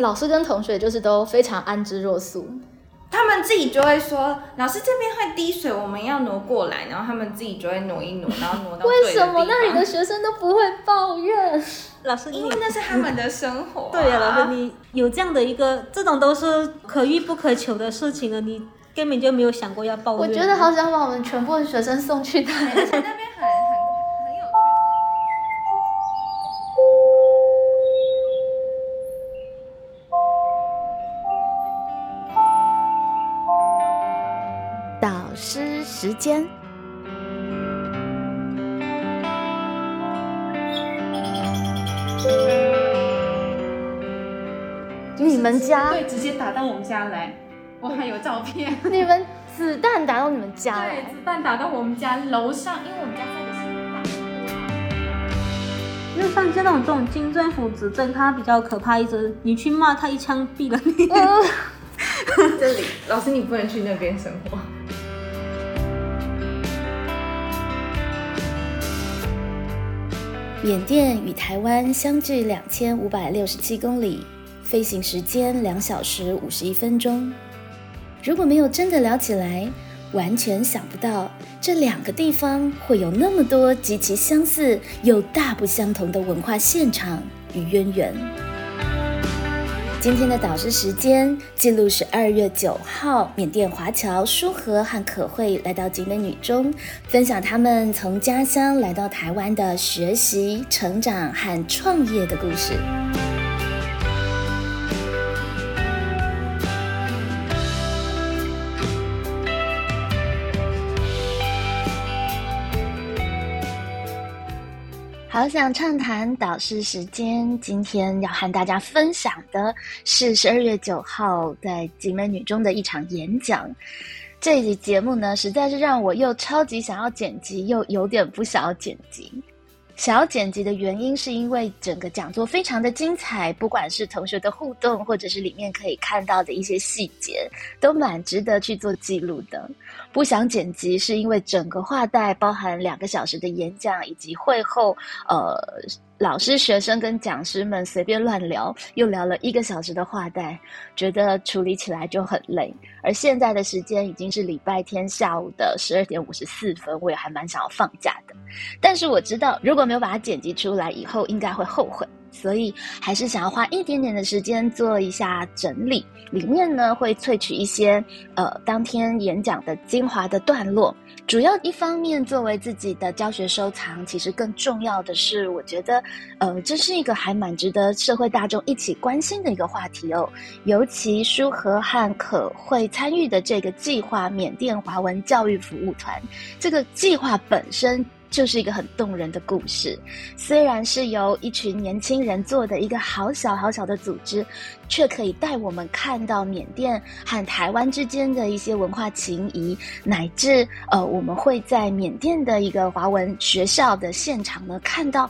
老师跟同学就是都非常安之若素。他们自己就会说，老师这边会滴水，我们要挪过来，然后他们自己就会挪一挪，然后挪到 为什么那里的学生都不会抱怨？老师，因为那是他们的生活。对呀，老师，你有这样的一个，这种都是可遇不可求的事情了，你根本就没有想过要抱怨。我觉得好想把我们全部的学生送去那边，间，你们家对，直接打到我们家来，我还有照片。你们子弹打到你们家对，子弹打到我们家楼上，因为我们家在的是因为像这种这种金政府执政，它比较可怕，一直你去骂他，一枪毙了你。这里，老师，你不能去那边生活。缅甸与台湾相距两千五百六十七公里，飞行时间两小时五十一分钟。如果没有真的聊起来，完全想不到这两个地方会有那么多极其相似又大不相同的文化现场与渊源。今天的导师时间记录是二月九号，缅甸华侨舒和和可慧来到景美女中，分享他们从家乡来到台湾的学习、成长和创业的故事。好想畅谈导师时间，今天要和大家分享的是十二月九号在景美女中的一场演讲。这一集节目呢，实在是让我又超级想要剪辑，又有点不想要剪辑。想要剪辑的原因，是因为整个讲座非常的精彩，不管是同学的互动，或者是里面可以看到的一些细节，都蛮值得去做记录的。不想剪辑，是因为整个话带包含两个小时的演讲，以及会后，呃。老师、学生跟讲师们随便乱聊，又聊了一个小时的话带，觉得处理起来就很累。而现在的时间已经是礼拜天下午的十二点五十四分，我也还蛮想要放假的。但是我知道，如果没有把它剪辑出来，以后应该会后悔。所以还是想要花一点点的时间做一下整理，里面呢会萃取一些呃当天演讲的精华的段落，主要一方面作为自己的教学收藏，其实更重要的是，我觉得呃这是一个还蛮值得社会大众一起关心的一个话题哦，尤其舒和汉可会参与的这个计划——缅甸华文教育服务团，这个计划本身。就是一个很动人的故事，虽然是由一群年轻人做的一个好小好小的组织，却可以带我们看到缅甸和台湾之间的一些文化情谊，乃至呃，我们会在缅甸的一个华文学校的现场呢，看到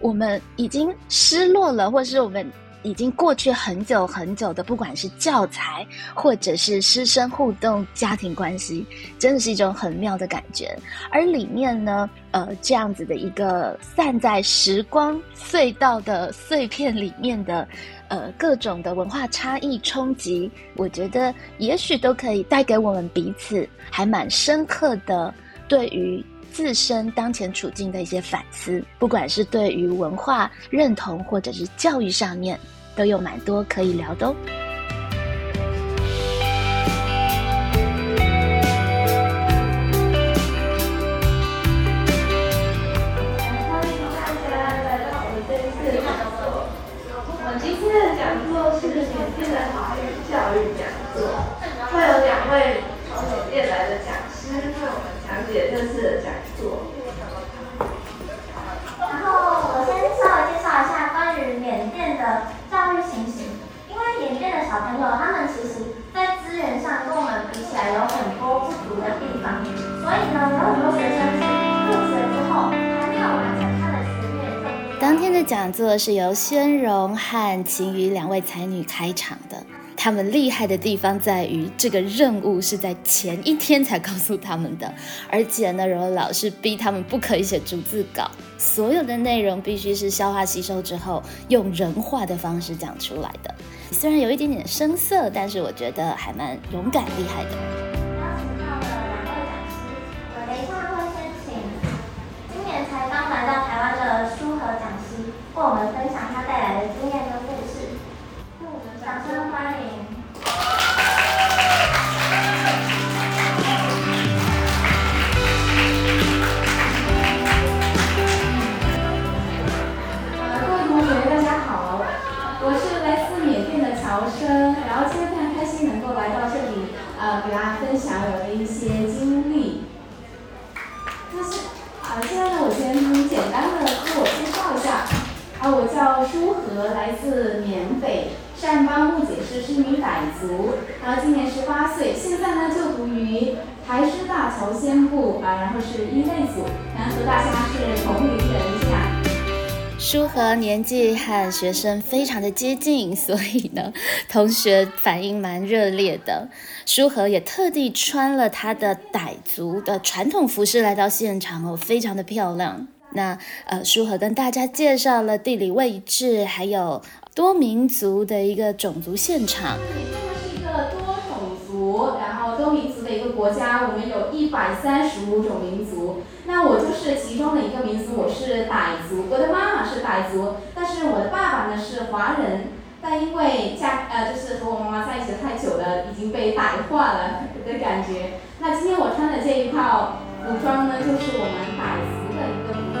我们已经失落了，或是我们。已经过去很久很久的，不管是教材或者是师生互动、家庭关系，真的是一种很妙的感觉。而里面呢，呃，这样子的一个散在时光隧道的碎片里面的，呃，各种的文化差异冲击，我觉得也许都可以带给我们彼此还蛮深刻的对于自身当前处境的一些反思，不管是对于文化认同或者是教育上面。都有蛮多可以聊的哦。欢迎大家讲座是由宣荣和秦瑜两位才女开场的。他们厉害的地方在于，这个任务是在前一天才告诉他们的，而且呢，柔柔老师逼他们不可以写逐字稿，所有的内容必须是消化吸收之后，用人话的方式讲出来的。虽然有一点点生涩，但是我觉得还蛮勇敢厉害的。年纪和学生非常的接近，所以呢，同学反应蛮热烈的。舒和也特地穿了他的傣族的传统服饰来到现场哦，非常的漂亮。那呃，舒和跟大家介绍了地理位置，还有多民族的一个种族现场。缅甸呢是一个多种族，然后多民族的一个国家，我们有一百三十五种民族。那我就是其中的一个民族，我是傣族，我的妈妈是傣族，是我的爸爸呢是华人，但因为家呃就是和我妈妈在一起太久了，已经被白化了 的感觉。那今天我穿的这一套服装呢，就是我们傣族的一个服装。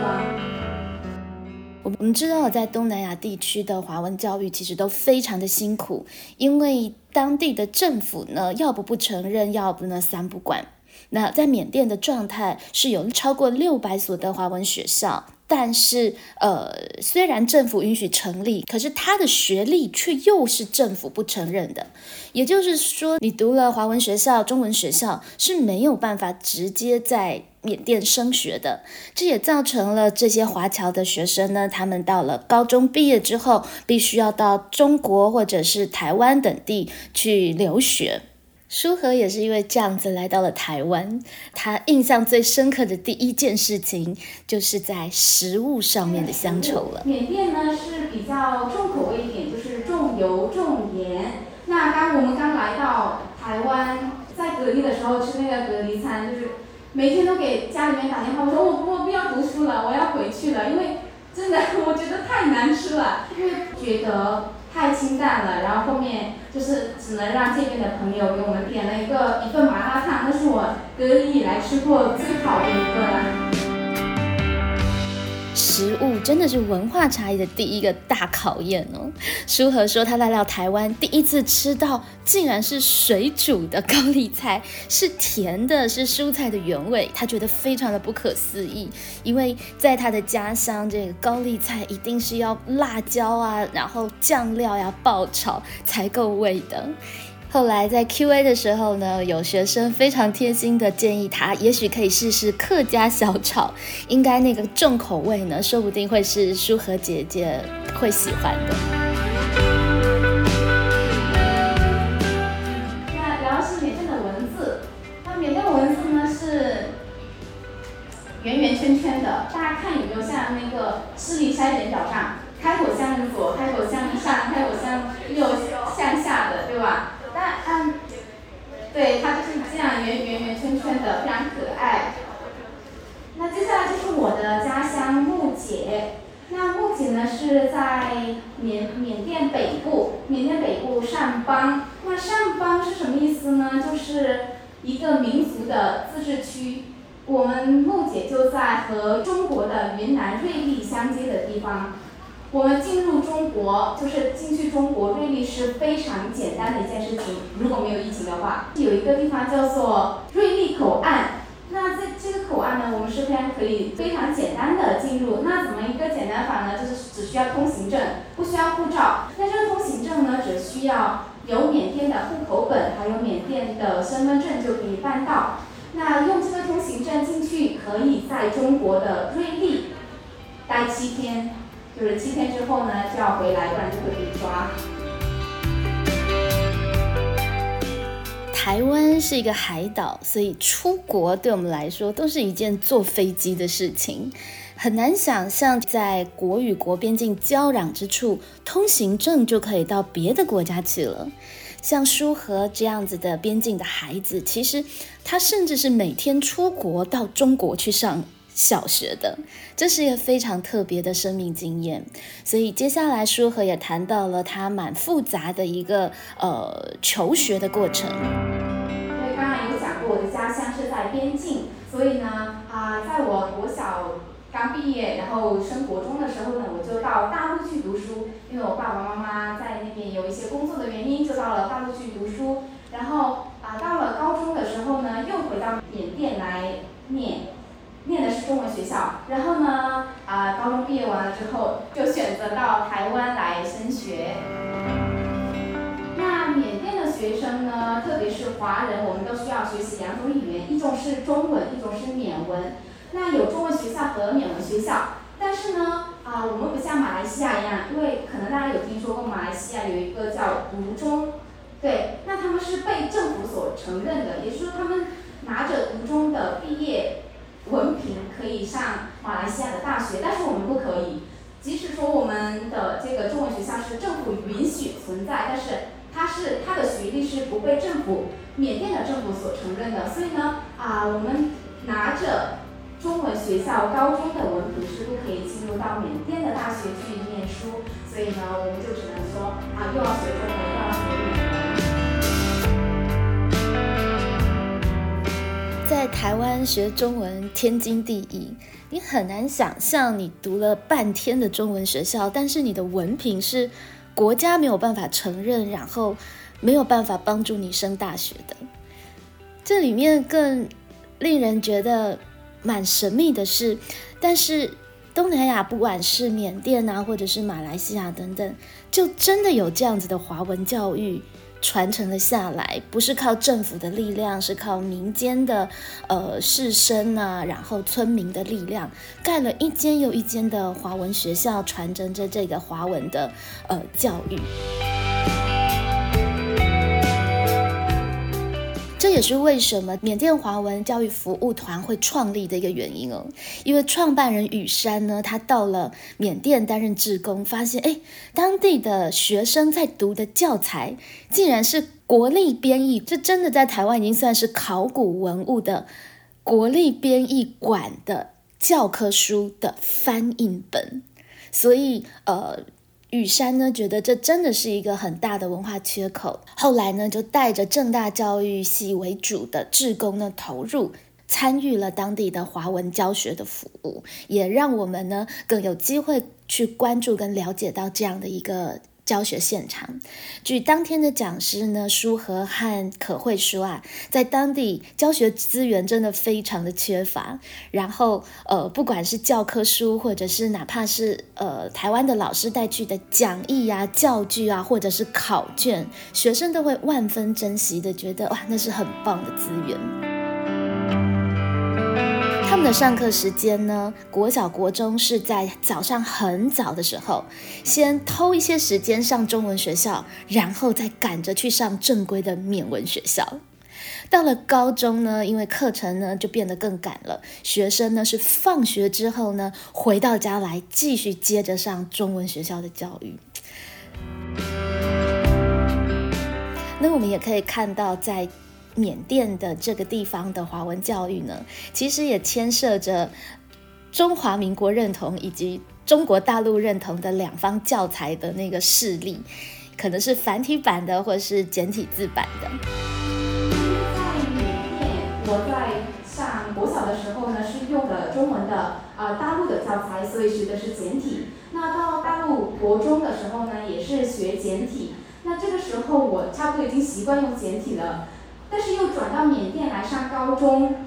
我我们知道，在东南亚地区的华文教育其实都非常的辛苦，因为当地的政府呢，要不不承认，要不呢三不管。那在缅甸的状态是有超过六百所的华文学校，但是呃，虽然政府允许成立，可是他的学历却又是政府不承认的。也就是说，你读了华文学校、中文学校是没有办法直接在缅甸升学的。这也造成了这些华侨的学生呢，他们到了高中毕业之后，必须要到中国或者是台湾等地去留学。舒和也是因为这样子来到了台湾，他印象最深刻的第一件事情，就是在食物上面的乡愁了。缅甸呢是比较重口味一点，就是重油重盐。那刚我们刚来到台湾，在隔离的时候吃那个隔离餐，就是每天都给家里面打电话，我说我我不要读书了，我要回去了，因为真的 我觉得太难吃了，因为觉得太清淡了。然后后面就是只能让这边的朋友给我们点了一个一份麻辣烫，那是我隔离以来吃过最好的一个了。食物真的是文化差异的第一个大考验哦。舒和说，他来到台湾第一次吃到，竟然是水煮的高丽菜，是甜的，是蔬菜的原味，他觉得非常的不可思议。因为在他的家乡，这个高丽菜一定是要辣椒啊，然后酱料呀爆炒才够味的。后来在 Q&A 的时候呢，有学生非常贴心的建议他，也许可以试试客家小炒，应该那个重口味呢，说不定会是舒和姐姐会喜欢的。那然后是缅甸的文字，那缅甸文字呢是圆圆圈圈的，大家看有没有像那个视力筛选表上，开口向左，开口向上，开口向右，向下的，对吧？对，它就是这样圆圆圆圈圈的，非常可爱。那接下来就是我的家乡木姐。那木姐呢是在缅缅甸北部，缅甸北部上邦。那上邦是什么意思呢？就是一个民族的自治区。我们木姐就在和中国的云南瑞丽相接的地方。我们进入中国，就是进去中国瑞丽是非常简单的一件事情。如果没有疫情的话，有一个地方叫做瑞丽口岸。那在这个口岸呢，我们是非常可以非常简单的进入。那怎么一个简单法呢？就是只需要通行证，不需要护照。那这个通行证呢，只需要有缅甸的户口本，还有缅甸的身份证就可以办到。那用这个通行证进去，可以在中国的瑞丽待七天，就是七天之后呢就要回来，不然就会被抓。台湾是一个海岛，所以出国对我们来说都是一件坐飞机的事情。很难想象在国与国边境交壤之处，通行证就可以到别的国家去了。像舒和这样子的边境的孩子，其实他甚至是每天出国到中国去上。小学的，这是一个非常特别的生命经验。所以接下来舒和也谈到了他蛮复杂的一个呃求学的过程。因为刚刚有讲过，我的家乡是在边境，所以呢啊，在我国小刚毕业，然后升国中的时候呢，我就到大陆去读书。因为我爸爸妈妈在那边有一些工作的原因，就到了大陆去读书。然后啊，到了高中的时候呢，又回到缅甸来念。念的是中文学校，然后呢，啊，高中毕业完了之后，就选择到台湾来升学。那缅甸的学生呢，特别是华人，我们都需要学习两种语言，一种是中文，一种是缅文。那有中文学校和缅文学校，但是呢，啊，我们不像马来西亚一样，因为可能大家有听说过马来西亚有一个叫读中，对，那他们是被政府所承认的，也就是说他们拿着读中的毕业。文凭可以上马来西亚的大学，但是我们不可以。即使说我们的这个中文学校是政府允许存在，但是它是它的学历是不被政府缅甸的政府所承认的。所以呢，啊，我们拿着中文学校高中的文凭是不可以进入到缅甸的大学去念书。所以呢，我们就只能说啊，又要学中文，又要学在台湾学中文天经地义，你很难想象你读了半天的中文学校，但是你的文凭是国家没有办法承认，然后没有办法帮助你升大学的。这里面更令人觉得蛮神秘的是，但是东南亚不管是缅甸啊，或者是马来西亚等等，就真的有这样子的华文教育。传承了下来，不是靠政府的力量，是靠民间的呃士绅啊，然后村民的力量，盖了一间又一间的华文学校，传承着这个华文的呃教育。也是为什么缅甸华文教育服务团会创立的一个原因哦。因为创办人雨山呢，他到了缅甸担任志工，发现哎，当地的学生在读的教材竟然是国立编译，这真的在台湾已经算是考古文物的国立编译馆的教科书的翻印本，所以呃。雨山呢，觉得这真的是一个很大的文化缺口。后来呢，就带着正大教育系为主的志工呢，投入参与了当地的华文教学的服务，也让我们呢更有机会去关注跟了解到这样的一个。教学现场，据当天的讲师呢，舒和和可慧说啊，在当地教学资源真的非常的缺乏。然后，呃，不管是教科书，或者是哪怕是呃台湾的老师带去的讲义啊、教具啊，或者是考卷，学生都会万分珍惜的，觉得哇，那是很棒的资源。的上课时间呢？国小、国中是在早上很早的时候，先偷一些时间上中文学校，然后再赶着去上正规的缅文学校。到了高中呢，因为课程呢就变得更赶了，学生呢是放学之后呢回到家来继续接着上中文学校的教育。那我们也可以看到在。缅甸的这个地方的华文教育呢，其实也牵涉着中华民国认同以及中国大陆认同的两方教材的那个势力，可能是繁体版的或是简体字版的。在缅甸，我在上国小的时候呢，是用的中文的啊大陆的教材，所以学的是简体。那到大陆国中的时候呢，也是学简体。那这个时候我差不多已经习惯用简体了。但是又转到缅甸来上高中，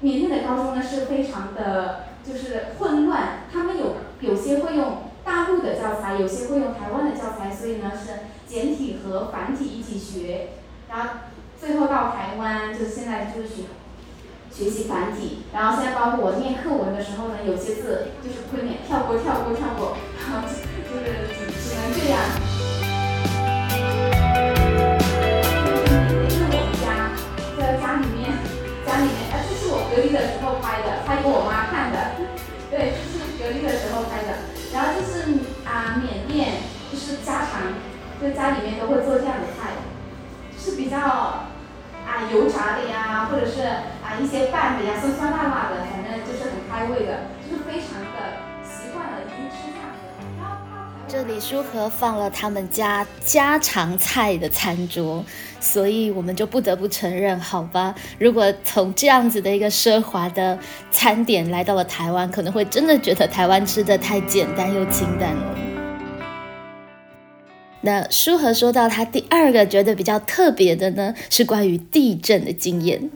缅甸的高中呢是非常的，就是混乱。他们有有些会用大陆的教材，有些会用台湾的教材，所以呢是简体和繁体一起学。然后最后到台湾，就现在就是学学习繁体。然后现在包括我念课文的时候呢，有些字就是会念跳过跳过跳过，然后 就是只能这样。拍给我妈看的，对，就是隔离的时候拍的。然后就是啊，缅甸就是家常，就家里面都会做这样的菜，就是比较啊油炸的呀，或者是啊一些拌的呀，酸酸辣辣的，反正就是很开胃的，就是非常的。这里书盒放了他们家家常菜的餐桌，所以我们就不得不承认，好吧，如果从这样子的一个奢华的餐点来到了台湾，可能会真的觉得台湾吃的太简单又清淡了。那书和说到他第二个觉得比较特别的呢，是关于地震的经验。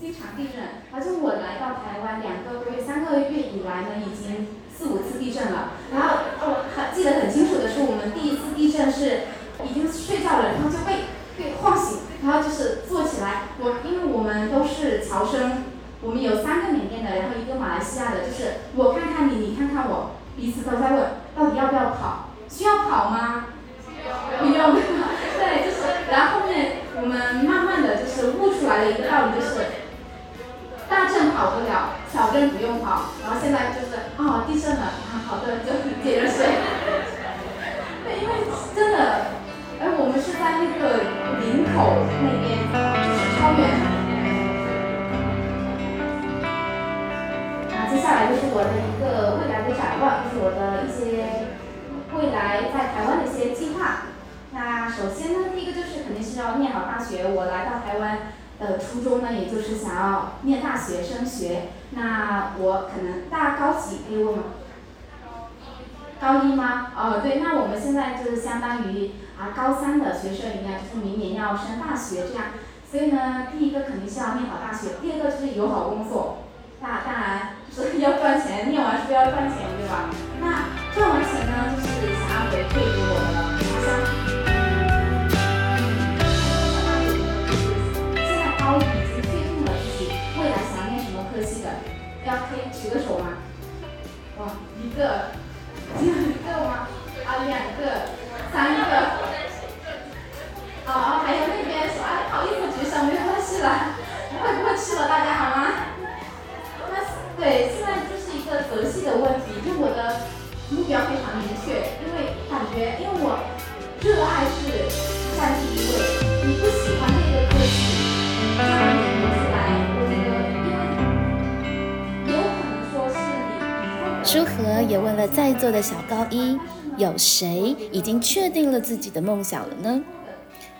经常地震，而且我来到台湾两个多月、三个月以来呢，已经四五次地震了。然后我还记得很清楚的是，我们第一次地震是已经睡觉了，然后就被被晃醒，然后就是坐起来。我因为我们都是侨生，我们有三个缅甸的，然后一个马来西亚的，就是我看看你，你看看我，彼此都在问到底要不要跑，需要跑吗？不用，对，就是，然后后面我们慢慢的就是悟出来了一个道理就是。大震跑不了，小震不用跑。然后现在就是哦，地震了，啊，好的，就接着睡。对，因为真的，哎我们是在那个林口那边，就是超远。啊，接下来就是我的一个未来的展望，就是我的一些未来在台湾的一些计划。那首先呢，第一个就是肯定是要念好大学。我来到台湾。的，初衷呢，也就是想要念大学升学。那我可能大高几可以问吗？高一吗？哦，对，那我们现在就是相当于啊高三的学生一样，就是明年要升大学这样。所以呢，第一个肯定是要念好大学，第二个就是有好工作。那当然就是 要赚钱，念完书要赚钱，对吧？那赚完钱呢，就是想要回馈给我的家乡。现在高一已经确定了自己未来想念什么科系的，要可以举个手吗？哇，一个，觉，因为我热爱是占第一位，你不喜欢这个科系。舒和也问了在座的小高一，有谁已经确定了自己的梦想了呢？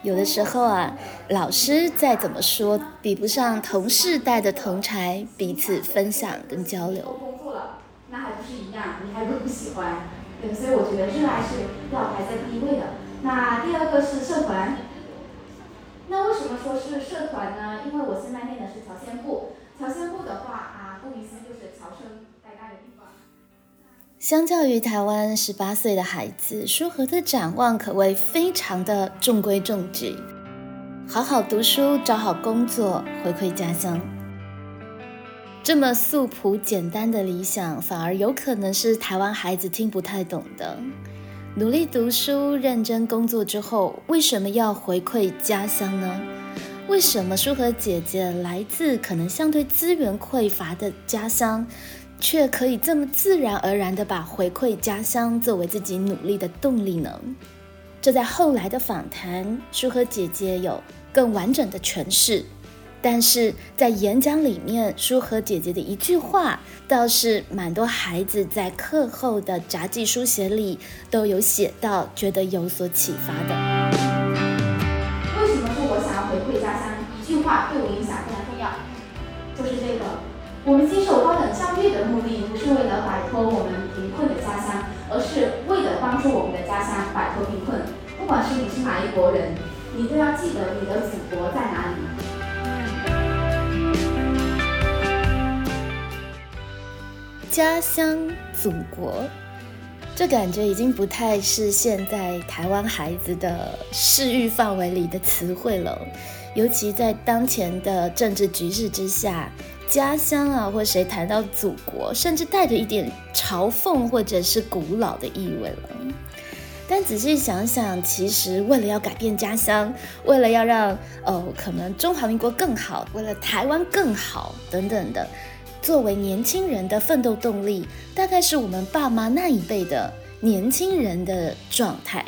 有的时候啊，老师再怎么说，比不上同事带的同才彼此分享跟交流。工作了，那还不是一样？你还不是不喜欢？对，所以我觉得热爱是要排在第一位的。那第二个是社团。那为什么说是社团呢？因为我现在念的是侨先部，侨先部的话啊，顾名思义就是侨生待待的地方。相较于台湾十八岁的孩子，舒和的展望可谓非常的中规中矩，好好读书，找好工作，回馈家乡。这么素朴简单的理想，反而有可能是台湾孩子听不太懂的。努力读书、认真工作之后，为什么要回馈家乡呢？为什么舒和姐姐来自可能相对资源匮乏的家乡，却可以这么自然而然地把回馈家乡作为自己努力的动力呢？这在后来的访谈，舒和姐姐有更完整的诠释。但是在演讲里面，舒和姐姐的一句话，倒是蛮多孩子在课后的杂记书写里都有写到，觉得有所启发的。为什么说我想要回馈家乡？一句话对我影响非常重要，就是这个：我们接受高等教育的目的，不是为了摆脱我们贫困的家乡，而是为了帮助我们的家乡摆脱贫困。不管是你是哪一国人，你都要记得你的祖国在哪里。家乡、祖国，这感觉已经不太是现在台湾孩子的视域范围里的词汇了。尤其在当前的政治局势之下，家乡啊，或谁谈到祖国，甚至带着一点嘲讽或者是古老的意味了。但仔细想想，其实为了要改变家乡，为了要让哦，可能中华民国更好，为了台湾更好等等的。作为年轻人的奋斗动力，大概是我们爸妈那一辈的年轻人的状态。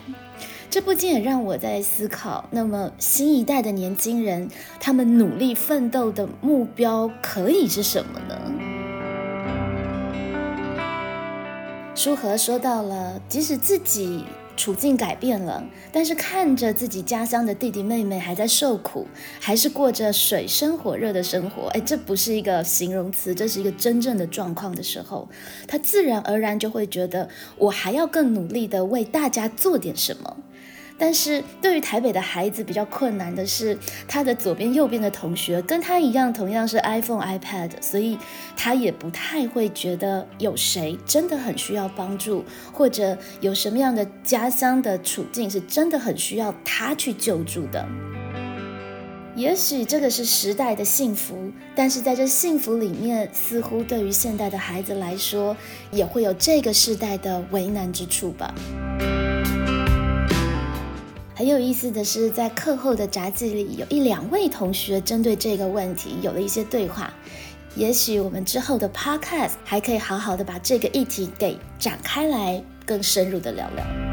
这不禁也让我在思考，那么新一代的年轻人，他们努力奋斗的目标可以是什么呢？舒和说到了，即使自己。处境改变了，但是看着自己家乡的弟弟妹妹还在受苦，还是过着水深火热的生活，哎，这不是一个形容词，这是一个真正的状况的时候，他自然而然就会觉得，我还要更努力的为大家做点什么。但是对于台北的孩子比较困难的是，他的左边、右边的同学跟他一样，同样是 iPhone、iPad，所以他也不太会觉得有谁真的很需要帮助，或者有什么样的家乡的处境是真的很需要他去救助的。也许这个是时代的幸福，但是在这幸福里面，似乎对于现代的孩子来说，也会有这个时代的为难之处吧。很有意思的是，在课后的杂记里，有一两位同学针对这个问题有了一些对话。也许我们之后的 podcast 还可以好好的把这个议题给展开来，更深入的聊聊。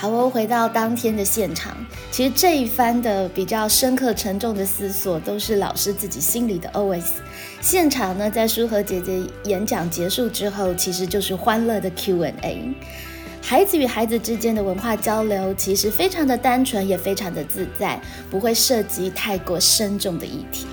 好，我回到当天的现场。其实这一番的比较深刻沉重的思索，都是老师自己心里的 OS。现场呢，在舒和姐姐演讲结束之后，其实就是欢乐的 Q&A。孩子与孩子之间的文化交流，其实非常的单纯，也非常的自在，不会涉及太过深重的议题。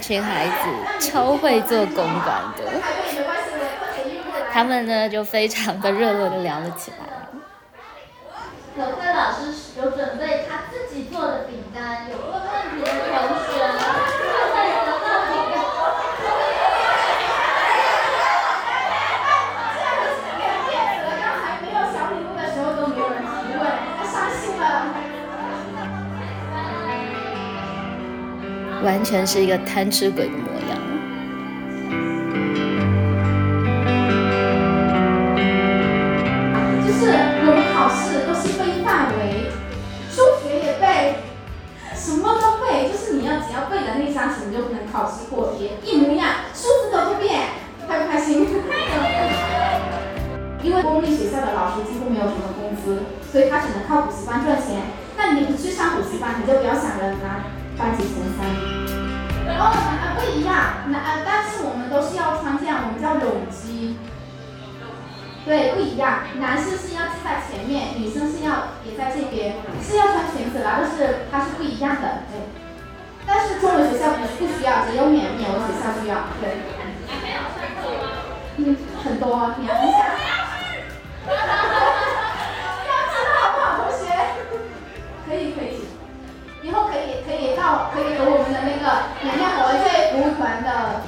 群孩子超会做公关的，他们呢就非常的热络的聊了起来。可慧老师有准备他自己做的饼干，有完全是一个贪吃鬼的模样。就是我们考试都是背范围，数学也背，什么都背。就是你要只要背了那张纸，你就能考试过题，一模一样，数字都不变，开不开心？因为公立学校的老师几乎没有什么工资，所以他只能靠补习班赚钱。那你不去上补习班，你就不要想着拿。班级前三，哦，啊不一样，那啊但是我们都是要穿这样，我们叫泳衣，对，不一样，男生是要系在前面，女生是要也在这边，是要穿裙子啦，但是它是不一样的，对。但是中文学校不不需要，只有缅缅文学校需要，对。嗯，很多，你要一下。那个缅甸活罪服务团的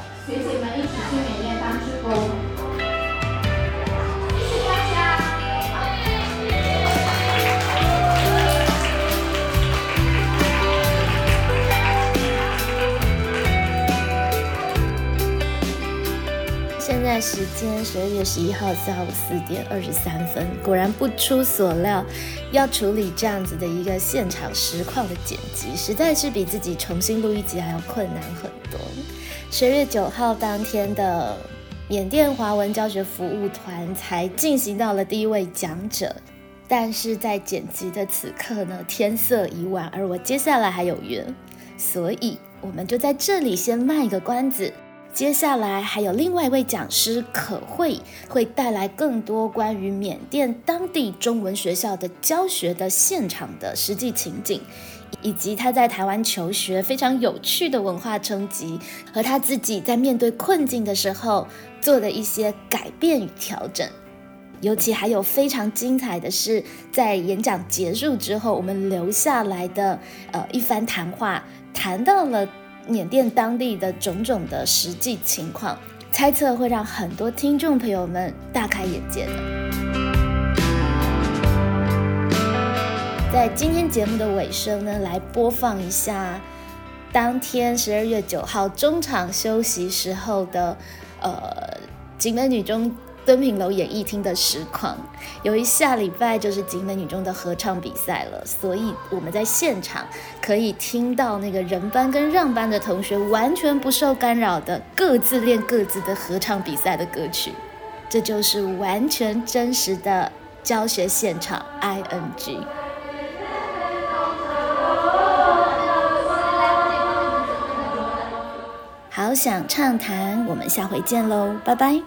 现在时间十二月十一号下午四点二十三分，果然不出所料，要处理这样子的一个现场实况的剪辑，实在是比自己重新录一集还要困难很多。十二月九号当天的缅甸华文教学服务团才进行到了第一位讲者，但是在剪辑的此刻呢，天色已晚，而我接下来还有约，所以我们就在这里先卖个关子。接下来还有另外一位讲师可慧，会带来更多关于缅甸当地中文学校的教学的现场的实际情景，以及他在台湾求学非常有趣的文化冲击，和他自己在面对困境的时候做的一些改变与调整。尤其还有非常精彩的是，在演讲结束之后，我们留下来的呃一番谈话。谈到了缅甸当地的种种的实际情况，猜测会让很多听众朋友们大开眼界的。在今天节目的尾声呢，来播放一下当天十二月九号中场休息时候的，呃，景美女中敦品楼演艺厅的实况。由于下礼拜就是集美女中的合唱比赛了，所以我们在现场可以听到那个人班跟让班的同学完全不受干扰的各自练各自的合唱比赛的歌曲，这就是完全真实的教学现场 ing。好想畅谈，我们下回见喽，拜拜。